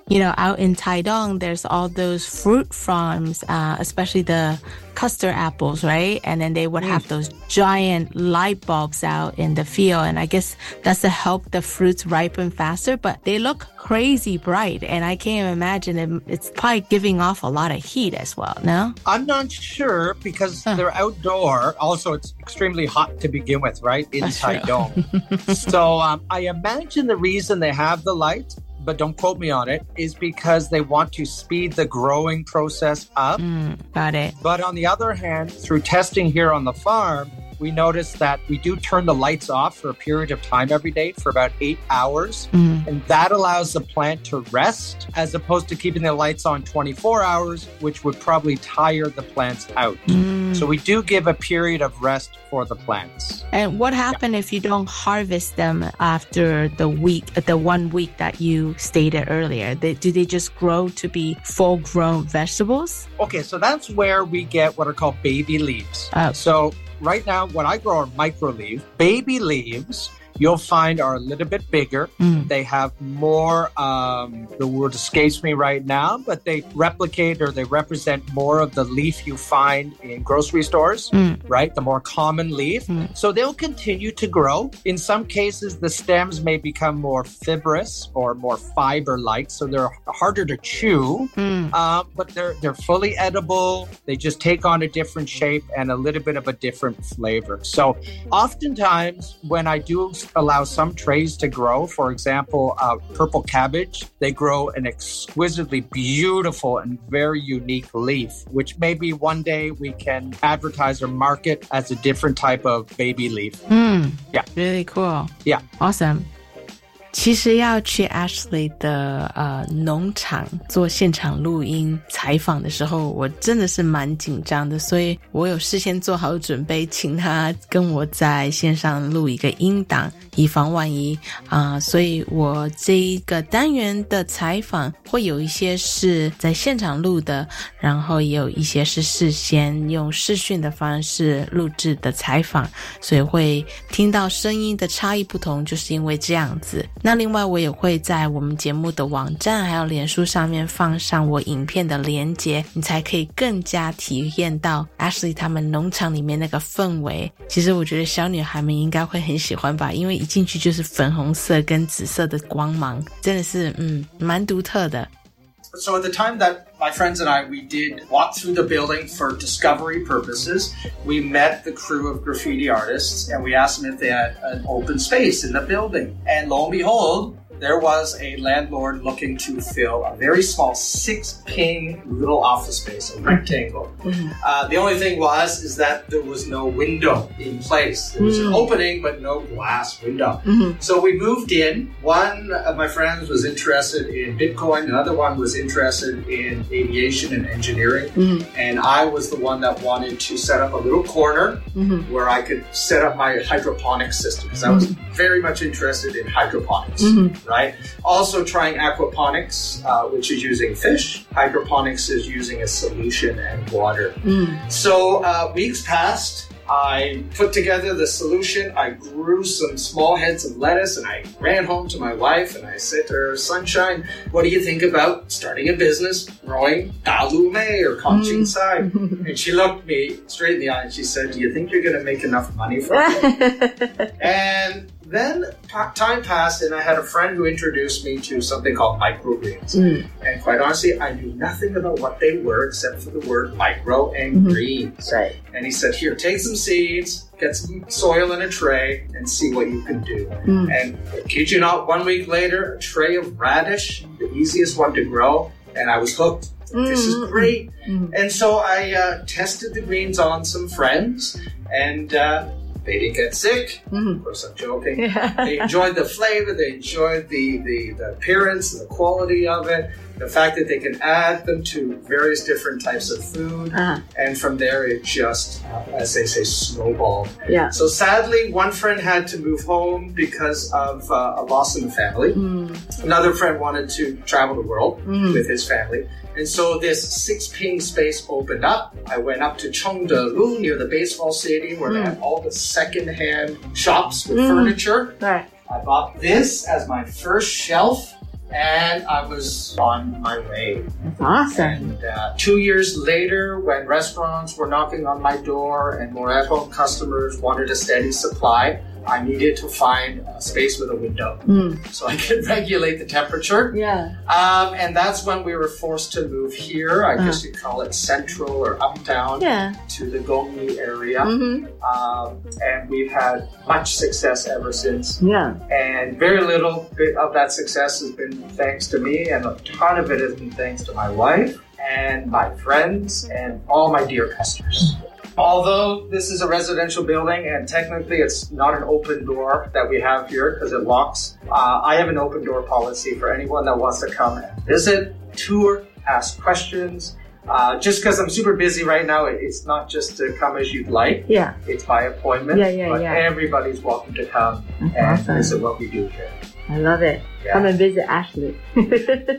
Speaker 1: you know, out in Taidong, there's all those fruit farms, uh, especially the custard apples, right? And then they would have those giant light bulbs out in the field. And I guess that's to help the fruits ripen faster, but they look crazy bright. And I can't imagine it, it's probably giving off a lot of heat as well, no?
Speaker 3: I'm not sure because they're outdoor. Also, it's extremely hot to begin with, right? Inside dome. so um, I imagine the reason they have the light, but don't quote me on it, is because they want to speed the growing process up.
Speaker 1: Mm, got it.
Speaker 3: But on the other hand, through testing here on the farm, we noticed that we do turn the lights off for a period of time every day for about eight hours.
Speaker 1: Mm.
Speaker 3: And that allows the plant to rest as opposed to keeping the lights on 24 hours, which would probably tire the plants out.
Speaker 1: Mm.
Speaker 3: So we do give a period of rest for the plants.
Speaker 1: And what happened if you don't harvest them after the week, the one week that you stated earlier? They, do they just grow to be full grown vegetables?
Speaker 3: Okay, so that's where we get what are called baby leaves.
Speaker 1: Oh.
Speaker 3: So right now, what I grow are micro leaf. Baby leaves, you'll find are a little bit bigger.
Speaker 1: Mm.
Speaker 3: They have more, um, the word escapes me right now, but they replicate or they represent more of the leaf you find in grocery stores,
Speaker 1: Mm.
Speaker 3: right? The more common leaf.
Speaker 1: Mm.
Speaker 3: So they'll continue to grow. In some cases, the stems may become more fibrous or more fiber like, so they're harder to chew.
Speaker 1: Mm.
Speaker 3: Uh, but they're they're fully edible. They just take on a different shape and a little bit of a different flavor. So, oftentimes when I do allow some trays to grow, for example, uh, purple cabbage, they grow an exquisitely beautiful and very unique leaf, which maybe one day we can advertise or market as a different type of baby leaf.
Speaker 1: Mm.
Speaker 3: Yeah.
Speaker 1: Really cool.
Speaker 3: Yeah.
Speaker 1: Awesome. 其实要去 Ashley 的呃农场做现场录音采访的时候，我真的是蛮紧张的，所以我有事先做好准备，请他跟我在线上录一个音档，以防万一啊、所以我这一个单元的采访会有一些是在现场录的，然后也有一些是事先用视讯的方式录制的采访，所以会听到声音的差异不同，就是因为这样子。那另外，我也会在我们节目的网站还有脸书上面放上我影片的连接，你才可以更加体验到 Ashley 他们农场里面那个氛围。其实我觉得小女孩们应该会很喜欢吧，因为一进去就是粉红色跟紫色的光芒，真的是嗯蛮独特的。
Speaker 3: So at the time that my friends and I we did walk through the building for discovery purposes, we met the crew of graffiti artists and we asked them if they had an open space in the building. And lo and behold, there was a landlord looking to fill a very small six ping little office space, a rectangle. Mm-hmm. Uh, the only thing was is that there was no window in place. There was an mm. opening, but no glass window. Mm-hmm. So we moved in. One of my friends was interested in Bitcoin. Another one was interested in aviation and engineering. Mm-hmm. And I was the one that wanted to set up a little corner where I could set up my hydroponic system because I was very much interested in hydroponics, right? Also trying aquaponics, uh, which is using fish. Hydroponics is using a solution and water. So uh, weeks passed. I put together the solution. I grew some small heads of lettuce and I ran home to my wife and I said to her, Sunshine, what do you think about starting a business growing dalume or kangching sai? And she looked me straight in the eye and she said, Do you think you're going to make enough money from it? and then time passed, and I had a friend who introduced me to something called microgreens.
Speaker 1: Mm.
Speaker 3: And quite honestly, I knew nothing about what they were except for the word micro and
Speaker 1: Mhm.
Speaker 3: greens.
Speaker 1: Right.
Speaker 3: And he said, Here, take some seeds, get some soil in a tray, and see what you can do.
Speaker 1: Mm.
Speaker 3: And kid you not, one week later, a tray of radish, the easiest one to grow, and I was hooked. This is
Speaker 1: Mm.
Speaker 3: great.
Speaker 1: Mm.
Speaker 3: And so I uh, tested the greens on some friends, and uh, they didn't get sick.
Speaker 1: Mm.
Speaker 3: Of course, I'm joking. they enjoyed the flavor, they enjoyed the, the, the appearance, the quality of it, the fact that they can add them to various different types of food.
Speaker 1: Uh-huh.
Speaker 3: And from there, it just, uh, as they say, snowballed.
Speaker 1: Yeah.
Speaker 3: So sadly, one friend had to move home because of uh, a loss in the family.
Speaker 1: Mm.
Speaker 3: Another friend wanted to travel the world
Speaker 1: Mm.
Speaker 3: with his family. And so this six ping space opened up. I went up to Chongde Lu near the baseball stadium where they have all the second-hand shops with
Speaker 1: Mm.
Speaker 3: furniture.
Speaker 1: Right.
Speaker 3: I bought this as my first shelf and I was on my way.
Speaker 1: That's awesome.
Speaker 3: And uh, two years later, when restaurants were knocking on my door and more at home customers wanted a steady supply, I needed to find a space with a window
Speaker 1: Mm.
Speaker 3: so I could regulate the temperature.
Speaker 1: Yeah.
Speaker 3: Um, and that's when we were forced to move here. I guess you call it central or uptown
Speaker 1: Yeah.
Speaker 3: to the Gongli area.
Speaker 1: Mm-hmm.
Speaker 3: Um, and we've had much success ever since.
Speaker 1: Yeah.
Speaker 3: And very little bit of that success has been thanks to me, and a ton of it has been thanks to my wife and my friends and all my dear customers. Although this is a residential building and technically it's not an open door that we have here because it locks, uh, I have an open door policy for anyone that wants to come and visit, tour, ask questions. Uh, just because I'm super busy right now, it- it's not just to come as you'd like.
Speaker 1: Yeah.
Speaker 3: It's by appointment.
Speaker 1: Yeah, yeah,
Speaker 3: but
Speaker 1: yeah.
Speaker 3: Everybody's welcome to come
Speaker 1: That's
Speaker 3: and
Speaker 1: awesome.
Speaker 3: visit what we do here.
Speaker 1: I love it.
Speaker 3: Yeah.
Speaker 1: Come and visit Ashley.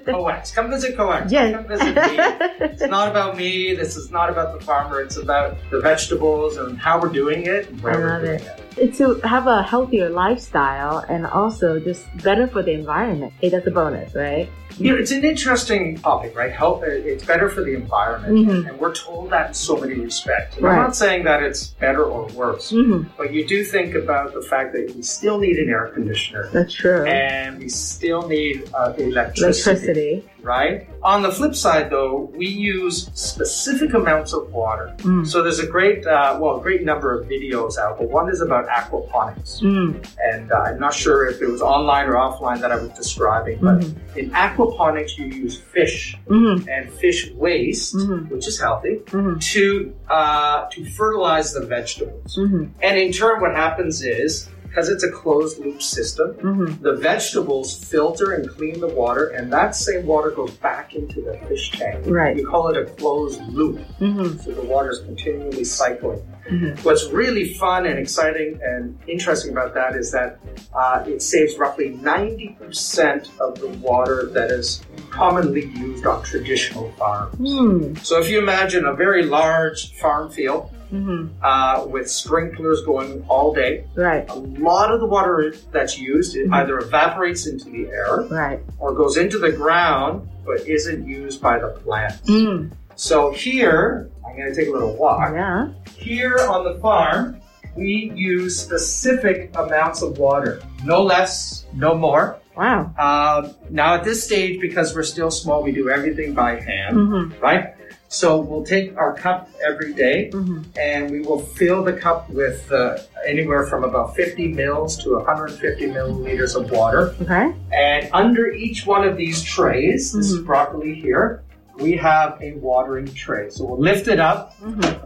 Speaker 3: Co-X. Come visit Co-X.
Speaker 1: Yes.
Speaker 3: Come visit me. It's not about me. This is not about the farmer. It's about the vegetables and how we're doing it. And where
Speaker 1: I
Speaker 3: we're
Speaker 1: love
Speaker 3: doing
Speaker 1: it. It's to have a healthier lifestyle and also just better for the environment. Hey, that's a bonus, right?
Speaker 3: You know, it's an interesting topic, right? Health. It's better for the environment,
Speaker 1: Mhm.
Speaker 3: and we're told that in so many respects.
Speaker 1: Right.
Speaker 3: I'm not saying that it's better or worse,
Speaker 1: Mm-hmm.
Speaker 3: but you do think about the fact that we still need an air conditioner,
Speaker 1: That's true.
Speaker 3: and we still need uh, electricity.
Speaker 1: Electricity.
Speaker 3: right? On the flip side, though, we use specific amounts of water.
Speaker 1: Mm.
Speaker 3: So there's a great, uh, well, a great number of videos out, but one is about aquaponics.
Speaker 1: Mm.
Speaker 3: And uh, I'm not sure if it was online or offline that I was describing, but
Speaker 1: Mhm.
Speaker 3: in aquaponics, you use fish
Speaker 1: Mm-hmm.
Speaker 3: and fish waste,
Speaker 1: Mhm.
Speaker 3: which is healthy,
Speaker 1: Mm-hmm.
Speaker 3: to uh, to fertilize the vegetables.
Speaker 1: Mm-hmm.
Speaker 3: And in turn, what happens is because it's a closed loop system,
Speaker 1: Mm-hmm.
Speaker 3: the vegetables filter and clean the water, and that same water goes back into the fish tank.
Speaker 1: Right.
Speaker 3: We call it a closed loop.
Speaker 1: Mm-hmm.
Speaker 3: So the water is continually cycling.
Speaker 1: Mhm.
Speaker 3: What's really fun and exciting and interesting about that is that uh, it saves roughly 90% of the water that is commonly used on traditional farms.
Speaker 1: Mm.
Speaker 3: So if you imagine a very large farm field
Speaker 1: Mm-hmm.
Speaker 3: uh, with sprinklers going all day,
Speaker 1: Right.
Speaker 3: a lot of the water that's used it
Speaker 1: Mhm.
Speaker 3: either evaporates into the air
Speaker 1: Right.
Speaker 3: or goes into the ground but isn't used by the plants.
Speaker 1: Mm.
Speaker 3: So here, I'm going to take a little walk.
Speaker 1: Yeah.
Speaker 3: Here on the farm, we use specific amounts of water, no less, no more.
Speaker 1: Wow.
Speaker 3: Um, now at this stage, because we're still small, we do everything by hand,
Speaker 1: Mm-hmm.
Speaker 3: right? So we'll take our cup every day
Speaker 1: Mm-hmm.
Speaker 3: and we will fill the cup with uh, anywhere from about 50 mils to 150 milliliters of water.
Speaker 1: Okay.
Speaker 3: And under each one of these trays, this is
Speaker 1: Mhm.
Speaker 3: broccoli here, we have a watering tray. So we'll lift it up
Speaker 1: Mm-hmm.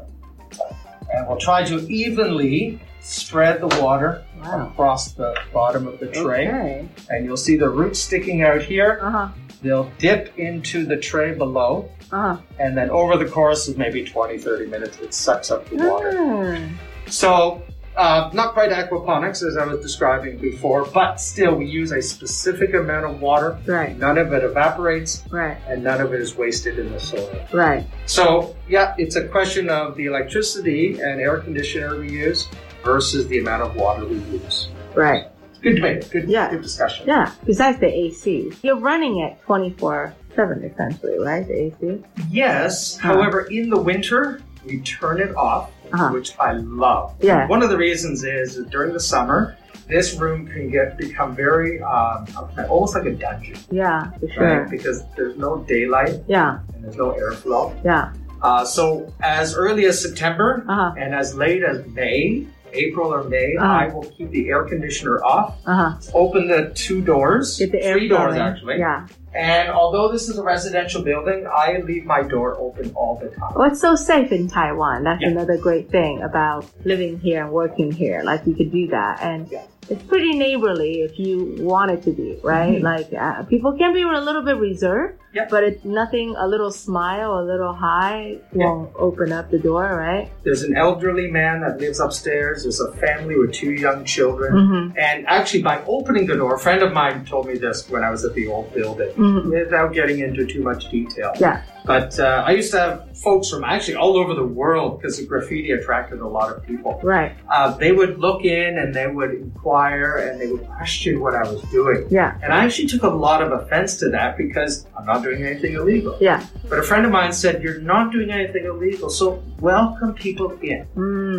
Speaker 3: and we'll try to evenly spread the water
Speaker 1: Wow.
Speaker 3: across the bottom of the tray.
Speaker 1: Okay.
Speaker 3: And you'll see the roots sticking out here.
Speaker 1: Uh-huh.
Speaker 3: They'll dip into the tray below.
Speaker 1: Uh-huh.
Speaker 3: And then over the course of maybe 20, 30 minutes, it sucks up the water.
Speaker 1: Ah.
Speaker 3: So, uh, not quite aquaponics as I was describing before, but still we use a specific amount of water.
Speaker 1: Right.
Speaker 3: None of it evaporates
Speaker 1: Right.
Speaker 3: and none of it is wasted in the soil.
Speaker 1: Right.
Speaker 3: So, yeah, it's a question of the electricity and air conditioner we use versus the amount of water we use.
Speaker 1: Right.
Speaker 3: Good debate. Good,
Speaker 1: Yeah.
Speaker 3: good discussion.
Speaker 1: Yeah. Besides the AC, you're running it 24 7 essentially, right? The AC?
Speaker 3: Yes,
Speaker 1: Huh.
Speaker 3: however, in the winter, we turn it off,
Speaker 1: Uh-huh.
Speaker 3: which I love.
Speaker 1: Yeah.
Speaker 3: One of the reasons is during the summer, this room can get become very um, almost like a dungeon.
Speaker 10: Yeah, for sure.
Speaker 3: Right? Because there's no daylight.
Speaker 10: Yeah.
Speaker 3: And there's no airflow.
Speaker 10: Yeah.
Speaker 3: Uh, so as early as September
Speaker 10: uh-huh.
Speaker 3: and as late as May, April or May,
Speaker 10: Uh-huh.
Speaker 3: I will keep the air conditioner off.
Speaker 10: Uh-huh.
Speaker 3: Open the two doors,
Speaker 10: Get the air
Speaker 3: three doors actually.
Speaker 10: Yeah.
Speaker 3: And although this is a residential building, I leave my door open all the time.
Speaker 10: Well, it's so safe in Taiwan. That's
Speaker 3: Yeah.
Speaker 10: another great thing about living here and working here. Like you could do that, and it's pretty neighborly if you want it to be, right?
Speaker 3: Mhm.
Speaker 10: Like uh, people can be a little bit reserved,
Speaker 3: Yeah.
Speaker 10: but it's nothing. A little smile, a little hi won't open up the door, right?
Speaker 3: There's an elderly man that lives upstairs. There's a family with two young children.
Speaker 10: Mhm.
Speaker 3: And actually, by opening the door, a friend of mine told me this when I was at the old building,
Speaker 10: Mhm.
Speaker 3: without getting into too much detail.
Speaker 10: Yeah.
Speaker 3: But uh, I used to have folks from actually all over the world because the graffiti attracted a lot of people.
Speaker 10: Right.
Speaker 3: Uh, they would look in and they would inquire and they would question what I was doing.
Speaker 10: Yeah.
Speaker 3: And I actually took a lot of offense to that because I'm not doing anything illegal.
Speaker 10: Yeah.
Speaker 3: But a friend of mine said, You're not doing anything illegal, so welcome people in.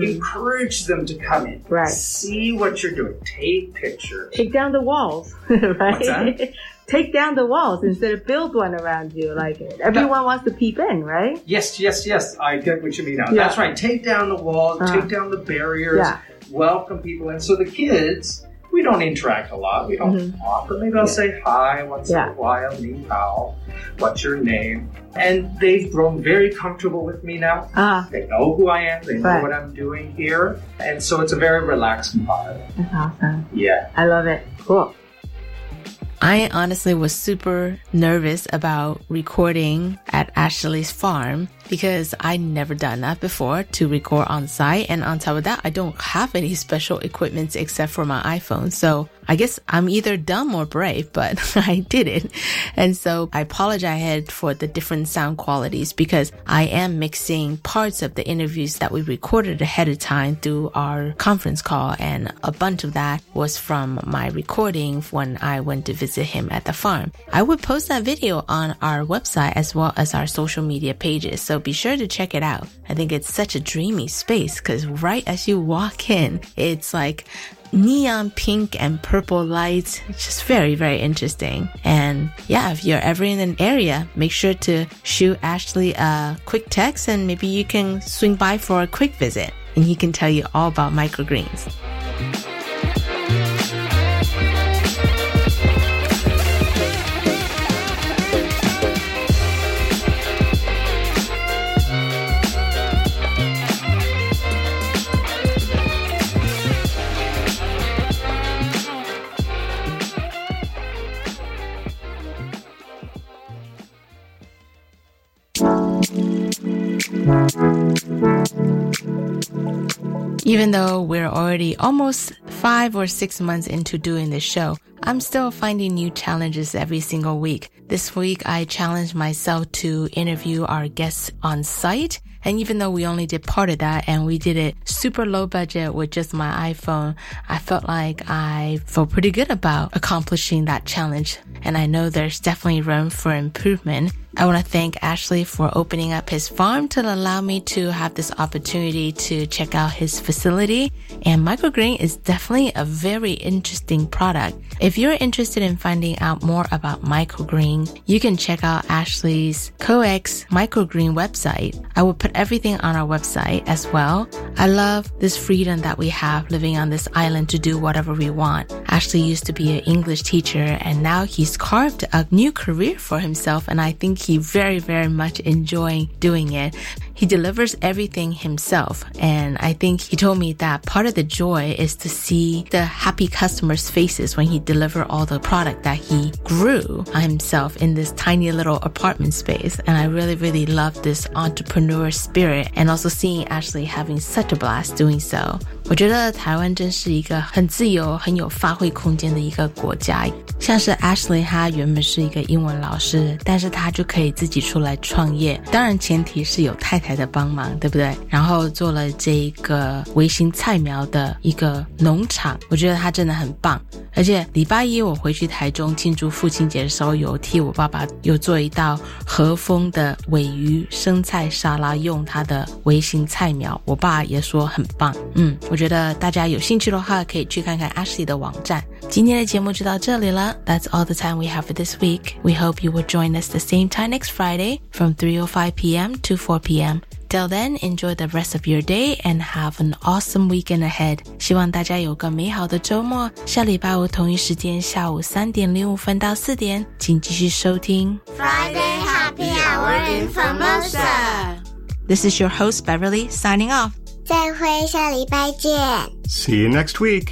Speaker 3: Encourage them to come in.
Speaker 10: Mm. Right.
Speaker 3: See what you're doing. Take pictures.
Speaker 10: Take down the walls, right? Take down the walls instead of build one around you. Like everyone wants to peep in, right?
Speaker 3: Yes, yes, yes. I get what you mean now.
Speaker 10: Yeah.
Speaker 3: That's right. Take down the walls,
Speaker 10: Uh-huh.
Speaker 3: take down the barriers,
Speaker 10: Yeah.
Speaker 3: welcome people in. So the kids, we don't interact a lot. We don't
Speaker 10: Mhm.
Speaker 3: talk, but maybe I'll say hi once
Speaker 10: Yeah.
Speaker 3: in a while, ni hao, what's your name? And they've grown very comfortable with me now.
Speaker 10: Ah,
Speaker 3: They know who I am, they know what I'm doing here. And so it's a very relaxed environment.
Speaker 10: that's awesome.
Speaker 3: Yeah.
Speaker 10: I love it. Cool.
Speaker 1: I honestly was super nervous about recording at Ashley's farm because I never done that before to record on site. And on top of that, I don't have any special equipment except for my iPhone. So I guess I'm either dumb or brave, but I did it. And so I apologize for the different sound qualities because I am mixing parts of the interviews that we recorded ahead of time through our conference call. And a bunch of that was from my recording when I went to visit him at the farm. I would post that video on our website as well as our social media pages. So be sure to check it out. I think it's such a dreamy space because right as you walk in, it's like neon pink and purple lights. Just very, very interesting. And yeah, if you're ever in an area, make sure to shoot Ashley a quick text and maybe you can swing by for a quick visit and he can tell you all about microgreens. Even though we're already almost five or six months into doing this show, I'm still finding new challenges every single week. This week, I challenged myself to interview our guests on site. And even though we only did part of that and we did it super low budget with just my iPhone, I felt like I felt pretty good about accomplishing that challenge. And I know there's definitely room for improvement. I want to thank Ashley for opening up his farm to allow me to have this opportunity to check out his facility. And microgreen is definitely a very interesting product. If you're interested in finding out more about microgreen, you can check out Ashley's Co-X microgreen website. I will put everything on our website as well. I love this freedom that we have living on this island to do whatever we want. Ashley used to be an English teacher and now he's carved a new career for himself and I think he very, very much enjoying doing it. He delivers everything himself. And I think he told me that part of the joy is to see the happy customers' faces when he deliver all the product that he grew himself in this tiny little apartment space. And I really, really love this entrepreneur spirit and also seeing Ashley having such a blast doing so. 我觉得台湾真是一个很自由、很有发挥空间的一个国家。像是 Ashley，她原本是一个英文老师，但是她就可以自己出来创业。当然，前提是有太 太的帮忙，对不对？然后做了这个微型菜苗的一个农场，我觉得他真的很棒。而且礼拜一我回去台中庆祝父亲节的时候，有替我爸爸有做一道和风的尾鱼生菜沙拉，用他的微型菜苗，我爸也说很棒。嗯，我觉得大家有兴趣的话，可以去看看 Ashley 的网站。今天的节目就到这里了。That's all the time we have for this week. We hope you will join us the same time next Friday from 3:05 p.m. to 4 p.m. Till then, enjoy the rest of your day and have an awesome weekend ahead. 希望大家有个美好的周末。下礼拜五同一时间下午三点零五分到四点，请继续收听
Speaker 11: Friday Happy Hour in Formosa.
Speaker 1: This is your host Beverly signing off.
Speaker 11: 再会，下礼拜见。
Speaker 2: See you next week.